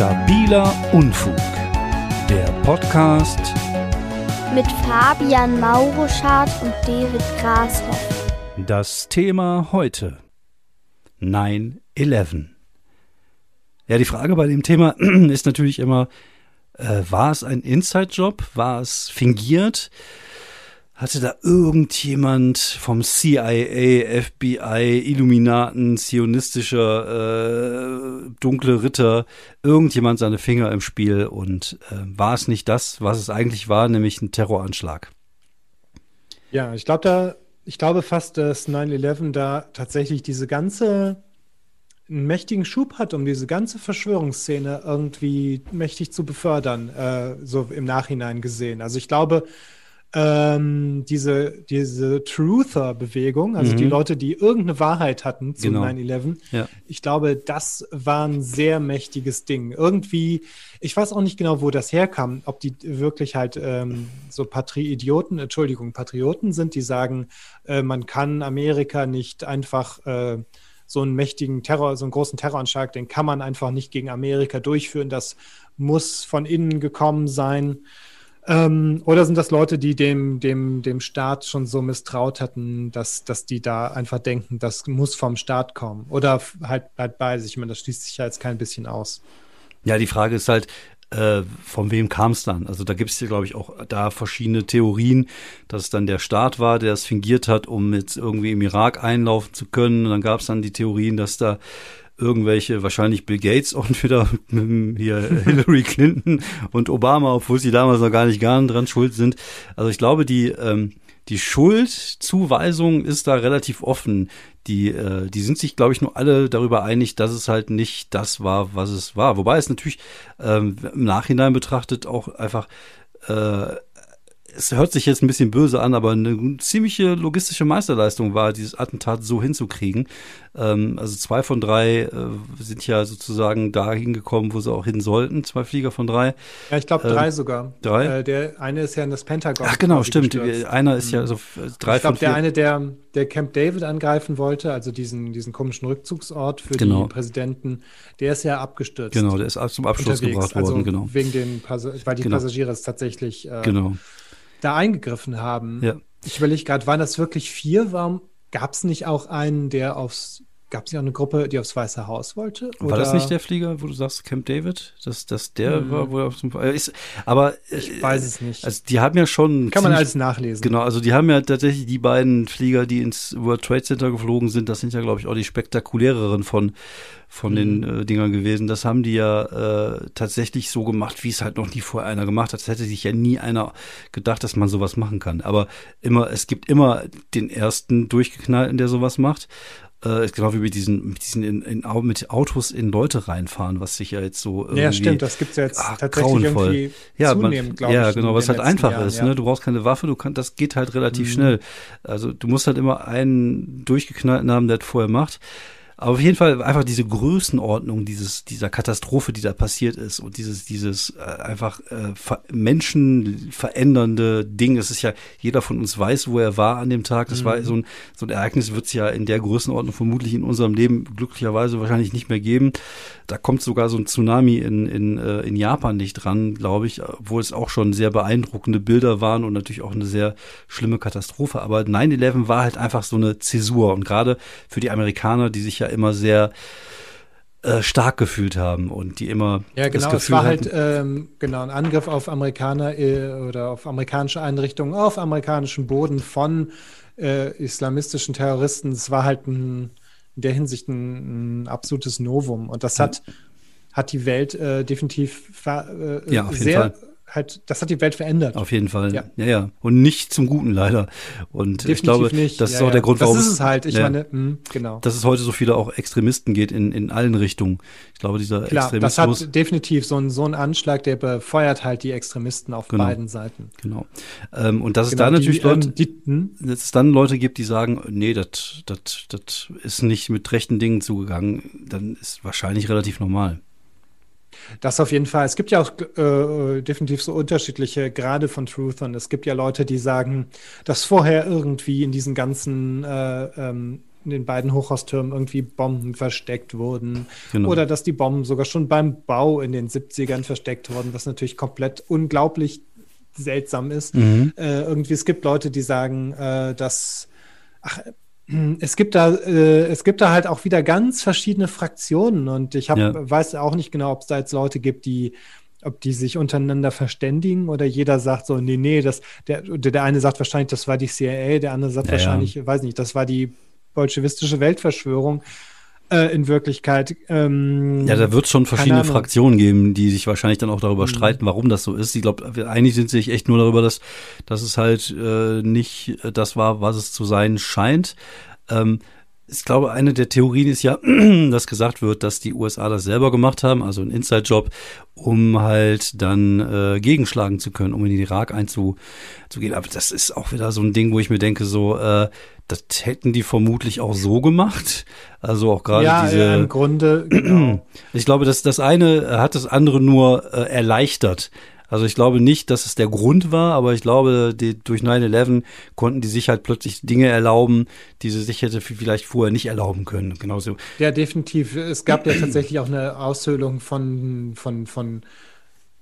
Stabiler Unfug, der Podcast mit Fabian Mauruschardt und David Grashoff. Das Thema heute 9-11. Ja, die Frage bei dem Thema ist natürlich immer, äh, war es ein Inside-Job? War es fingiert? Hatte da irgendjemand vom CIA, FBI, Illuminaten, zionistischer äh, dunkle Ritter, irgendjemand seine Finger im Spiel und äh, war es nicht das, was es eigentlich war, nämlich ein Terroranschlag? Ja, ich glaube da, ich glaube fast, dass 9-11 da tatsächlich diese ganze einen mächtigen Schub hat, um diese ganze Verschwörungsszene irgendwie mächtig zu befördern, äh, so im Nachhinein gesehen. Also ich glaube, ähm, diese, diese Truther-Bewegung, also mhm. die Leute, die irgendeine Wahrheit hatten zu genau. 9-11, ja. ich glaube, das war ein sehr mächtiges Ding. Irgendwie, ich weiß auch nicht genau, wo das herkam, ob die wirklich halt ähm, so Patri-Idioten, Entschuldigung, Patrioten sind, die sagen, äh, man kann Amerika nicht einfach äh, so einen mächtigen Terror, so einen großen Terroranschlag, den kann man einfach nicht gegen Amerika durchführen. Das muss von innen gekommen sein. Ähm, oder sind das Leute, die dem, dem, dem Staat schon so misstraut hatten, dass, dass die da einfach denken, das muss vom Staat kommen? Oder halt, halt bei sich. Ich meine, das schließt sich ja jetzt kein bisschen aus. Ja, die Frage ist halt, äh, von wem kam es dann? Also da gibt es ja, glaube ich, auch da verschiedene Theorien, dass es dann der Staat war, der es fingiert hat, um jetzt irgendwie im Irak einlaufen zu können. Und dann gab es dann die Theorien, dass da irgendwelche, wahrscheinlich Bill Gates und wieder hier Hillary Clinton und Obama, obwohl sie damals noch gar nicht gar dran schuld sind. Also ich glaube, die, ähm, die Schuldzuweisung ist da relativ offen. Die, äh, die sind sich, glaube ich, nur alle darüber einig, dass es halt nicht das war, was es war. Wobei es natürlich ähm, im Nachhinein betrachtet auch einfach äh, es hört sich jetzt ein bisschen böse an, aber eine ziemliche logistische Meisterleistung war, dieses Attentat so hinzukriegen. Ähm, also zwei von drei äh, sind ja sozusagen da hingekommen, wo sie auch hin sollten. Zwei Flieger von drei. Ja, ich glaube drei ähm, sogar. Drei? Äh, der eine ist ja in das Pentagon. Ach genau, stimmt. Gestürzt. Einer ist ja mhm. so drei ich glaub, von vier. Der eine, der, der Camp David angreifen wollte, also diesen, diesen komischen Rückzugsort für genau. die Präsidenten, der ist ja abgestürzt. Genau, der ist zum Abschluss unterwegs. gebracht worden, also genau. Wegen den, weil die genau. Passagiere es tatsächlich äh, genau da eingegriffen haben. Ja. Ich überlege gerade, waren das wirklich vier? Warum gab es nicht auch einen, der aufs Gab es nicht auch eine Gruppe, die aufs Weiße Haus wollte? War das nicht der Flieger, wo du sagst, Camp David? Dass das der hm. war, wo er auf dem, äh, ist, aber ich äh, weiß es nicht. Also die haben ja schon kann man alles nachlesen. Genau, also die haben ja tatsächlich die beiden Flieger, die ins World Trade Center geflogen sind. Das sind ja glaube ich auch die spektakuläreren von von mhm. den äh, Dingern gewesen. Das haben die ja äh, tatsächlich so gemacht, wie es halt noch nie vorher einer gemacht hat. Es hätte sich ja nie einer gedacht, dass man sowas machen kann. Aber immer, es gibt immer den ersten Durchgeknallten, der sowas macht äh, ist genau wie mit diesen, mit diesen in, in, mit Autos in Leute reinfahren, was sich ja jetzt so irgendwie. Ja, stimmt, das gibt's ja jetzt ach, tatsächlich grauenvoll. irgendwie ja, zunehmend, glaube ja, ich. Ja, genau, was halt einfach Jahren, ist, ja. ne? Du brauchst keine Waffe, du kannst, das geht halt relativ mhm. schnell. Also du musst halt immer einen durchgeknallten haben, der das vorher macht. Aber auf jeden Fall einfach diese Größenordnung dieses, dieser Katastrophe, die da passiert ist und dieses, dieses äh, einfach äh, menschenverändernde Ding. Es ist ja, jeder von uns weiß, wo er war an dem Tag. Das mhm. war so ein, so ein Ereignis, wird es ja in der Größenordnung vermutlich in unserem Leben glücklicherweise wahrscheinlich nicht mehr geben. Da kommt sogar so ein Tsunami in, in, äh, in Japan nicht dran, glaube ich, obwohl es auch schon sehr beeindruckende Bilder waren und natürlich auch eine sehr schlimme Katastrophe. Aber 9-11 war halt einfach so eine Zäsur. Und gerade für die Amerikaner, die sich ja immer sehr äh, stark gefühlt haben und die immer ja genau das Gefühl es war halt ähm, genau ein Angriff auf Amerikaner äh, oder auf amerikanische Einrichtungen auf amerikanischem Boden von äh, islamistischen Terroristen. Es war halt ein, in der Hinsicht ein, ein absolutes Novum. Und das hat hat die Welt äh, definitiv äh, ja, sehr halt, das hat die Welt verändert. Auf jeden Fall. Ja, ja. ja. Und nicht zum Guten leider. Und Definitiv ich glaube, nicht. das ist ja, auch der Grund, warum. Das ist es halt. Ich meine, mh, hm, genau. Dass es heute so viele auch Extremisten geht in, in allen Richtungen. Ich glaube, dieser Klar, Extremismus. Das hat definitiv so ein, so ein Anschlag, der befeuert halt die Extremisten auf genau. beiden Seiten. Genau. Ähm, und dass genau, es da natürlich die, Leute, ähm, die, hm? dass es dann Leute gibt, die sagen, nee, das, das, das ist nicht mit rechten Dingen zugegangen, dann ist wahrscheinlich relativ normal. Das auf jeden Fall. Es gibt ja auch äh, definitiv so unterschiedliche Grade von Truthern. Es gibt ja Leute, die sagen, dass vorher irgendwie in diesen ganzen äh, ähm, in den beiden Hochhaustürmen irgendwie Bomben versteckt wurden. Genau. Oder dass die Bomben sogar schon beim Bau in den 70ern versteckt wurden, was natürlich komplett unglaublich seltsam ist. Mhm. Äh, irgendwie, es gibt Leute, die sagen, äh, dass ach, es gibt da, äh, es gibt da halt auch wieder ganz verschiedene Fraktionen und ich hab, Ja. weiß auch nicht genau, ob es da jetzt Leute gibt, die, ob die sich untereinander verständigen oder jeder sagt so, nee, nee, das, der, der eine sagt wahrscheinlich, das war die CIA, der andere sagt Ja, ja. wahrscheinlich, weiß nicht, das war die bolschewistische Weltverschwörung äh, in Wirklichkeit. Ähm, Ja, da wird schon verschiedene. Fraktionen geben, die sich wahrscheinlich dann auch darüber Mhm. streiten, warum das so ist. Ich glaube, einig sind sich echt nur darüber, dass, dass es halt äh, nicht das war, was es zu sein scheint. Ähm, ich glaube, eine der Theorien ist ja, dass gesagt wird, dass die USA das selber gemacht haben, also ein Inside-Job, um halt dann äh, gegenschlagen zu können, um in den Irak einzugehen. Aber das ist auch wieder so ein Ding, wo ich mir denke, so, äh, das hätten die vermutlich auch so gemacht. Also auch gerade ja, diese. ja, im Grunde, genau. Ich glaube, dass das eine hat das andere nur äh, erleichtert. Also ich glaube nicht, dass es der Grund war, aber ich glaube, die, durch 9-11 konnten die sich halt plötzlich Dinge erlauben, die sie sich hätte vielleicht vorher nicht erlauben können. Genauso. Ja, definitiv. Es gab ja tatsächlich auch eine Aushöhlung von, von, von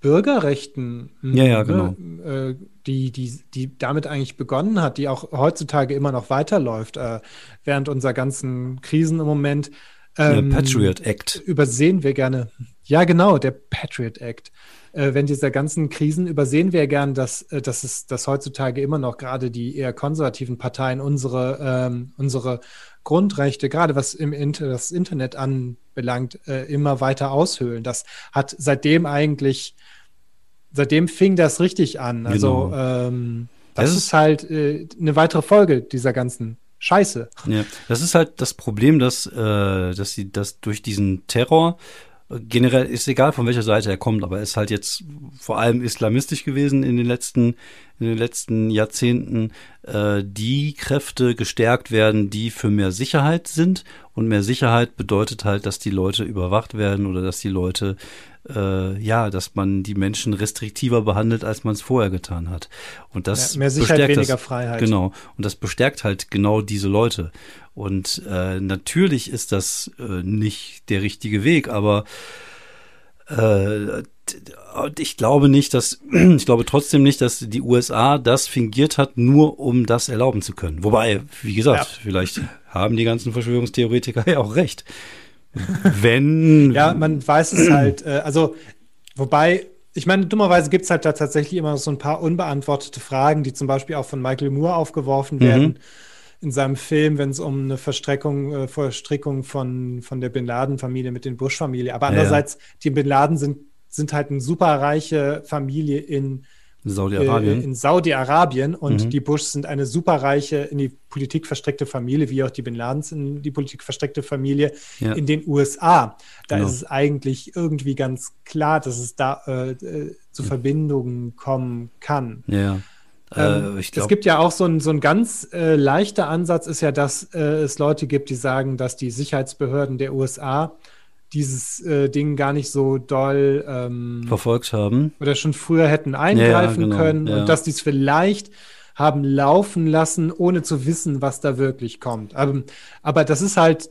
Bürgerrechten, Ja, ja, genau. ne, die, die, die damit eigentlich begonnen hat, die auch heutzutage immer noch weiterläuft, äh, während unserer ganzen Krisen im Moment. Ähm, Patriot Act. Übersehen wir gerne. Ja, genau, der Patriot Act. Äh, wenn dieser ganzen Krisen übersehen wir gern, dass, äh, dass es dass heutzutage immer noch gerade die eher konservativen Parteien unsere, ähm, unsere Grundrechte, gerade was im Inter das Internet anbelangt, äh, immer weiter aushöhlen. Das hat seitdem eigentlich, seitdem fing das richtig an. Also Genau. ähm, das Es ist, halt äh, eine weitere Folge dieser ganzen Scheiße. Ja, das ist halt das Problem, dass, äh, dass sie das durch diesen Terror generell ist egal von welcher Seite er kommt, aber er ist halt jetzt vor allem islamistisch gewesen in den letzten in den letzten Jahrzehnten äh, die Kräfte gestärkt werden, die für mehr Sicherheit sind und mehr Sicherheit bedeutet halt, dass die Leute überwacht werden oder dass die Leute äh, ja, dass man die Menschen restriktiver behandelt, als man es vorher getan hat. Und das Ja, mehr Sicherheit, bestärkt weniger das, Freiheit. Genau. Und das bestärkt halt genau diese Leute. Und äh, natürlich ist das äh, nicht der richtige Weg, aber äh, und ich glaube nicht, dass ich glaube trotzdem nicht, dass die USA das fingiert hat, nur um das erlauben zu können. Wobei, wie gesagt, Ja. vielleicht haben die ganzen Verschwörungstheoretiker ja auch recht. Wenn Ja, man weiß es halt. Äh, also, wobei, ich meine, dummerweise gibt es halt da tatsächlich immer so ein paar unbeantwortete Fragen, die zum Beispiel auch von Michael Moore aufgeworfen werden in seinem Film, wenn es um eine Verstreckung, äh, Verstrickung von, von der Bin Laden-Familie mit den Bush-Familie. Aber Ja, ja. andererseits, die Bin Laden sind, sind halt eine superreiche Familie in Saudi-Arabien. äh, in Saudi-Arabien und Mhm. die Bushs sind eine superreiche, in die Politik verstrickte Familie, wie auch die Bin Ladens in die Politik verstrickte Familie Ja. in den USA. Da Genau. ist es eigentlich irgendwie ganz klar, dass es da äh, äh, zu Verbindungen kommen kann. ja. Ähm, Äh, es gibt ja auch so ein, so ein ganz äh, leichter Ansatz, ist ja, dass äh, es Leute gibt, die sagen, dass die Sicherheitsbehörden der USA dieses äh, Ding gar nicht so doll ähm, verfolgt haben. oder schon früher hätten eingreifen genau, können ja. und dass die es vielleicht haben laufen lassen, ohne zu wissen, was da wirklich kommt. Aber, aber das ist halt,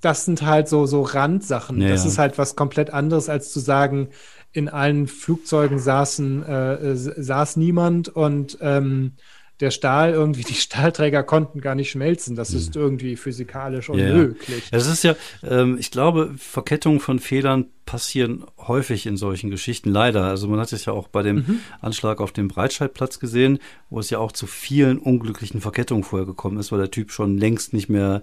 das sind halt so, so Randsachen. Ja, das ja. ist halt was komplett anderes, als zu sagen, in allen Flugzeugen saßen, äh, äh, saß niemand und ähm, der Stahl irgendwie, die Stahlträger konnten gar nicht schmelzen. Das ist irgendwie physikalisch Hm. Ja, ja. unmöglich. Das ist ja, ähm, ich glaube, Verkettungen von Fehlern passieren häufig in solchen Geschichten, leider. Also man hat es ja auch bei dem Mhm. Anschlag auf dem Breitscheidplatz gesehen, wo es ja auch zu vielen unglücklichen Verkettungen vorher gekommen ist, weil der Typ schon längst nicht mehr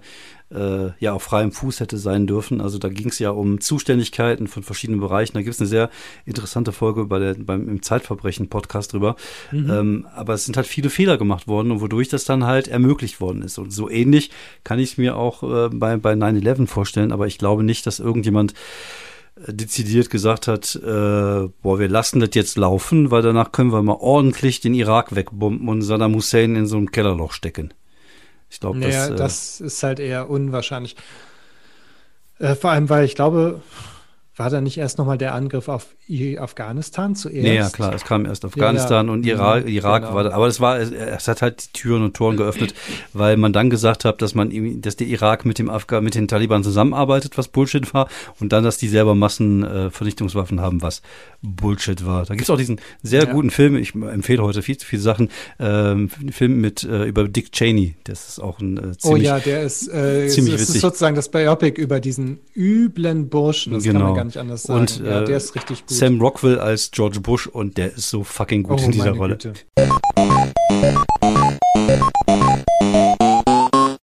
äh, ja auf freiem Fuß hätte sein dürfen. Also da ging es ja um Zuständigkeiten von verschiedenen Bereichen. Da gibt es eine sehr interessante Folge bei der, beim im Zeitverbrechen-Podcast drüber. Ähm, aber es sind halt viele Fehler gemacht worden und wodurch das dann halt ermöglicht worden ist. Und so ähnlich kann ich es mir auch äh, bei, bei 9-11 vorstellen, aber ich glaube nicht, dass irgendjemand dezidiert gesagt hat, äh, boah, wir lassen das jetzt laufen, weil danach können wir mal ordentlich den Irak wegbomben und Saddam Hussein in so ein Kellerloch stecken. Ich glaube, Naja, das, äh, das ist halt eher unwahrscheinlich. Äh, vor allem, weil ich glaube, war da nicht erst nochmal der Angriff auf Afghanistan zuerst? Nee, ja, klar, es kam erst Afghanistan ja, ja. und Irak, mhm, Irak genau. war da, aber es war, es hat halt die Türen und Toren geöffnet, weil man dann gesagt hat, dass man, dass der Irak mit dem Afghan, mit den Taliban zusammenarbeitet, was Bullshit war, und dann, dass die selber Massenvernichtungswaffen äh, haben, was Bullshit war. Da gibt's auch diesen sehr ja. guten Film, ich empfehle heute viel zu viele Sachen, ähm, Film mit, äh, über Dick Cheney, das ist auch ein äh, ziemlich, Oh ja, der ist, äh, ziemlich ist, witzig. ist sozusagen das Biopic über diesen üblen Burschen, das genau gar nicht anders sagen. Und ja, der ist richtig gut. Sam Rockwell als George Bush und der ist so fucking gut oh, in dieser Rolle. Güte.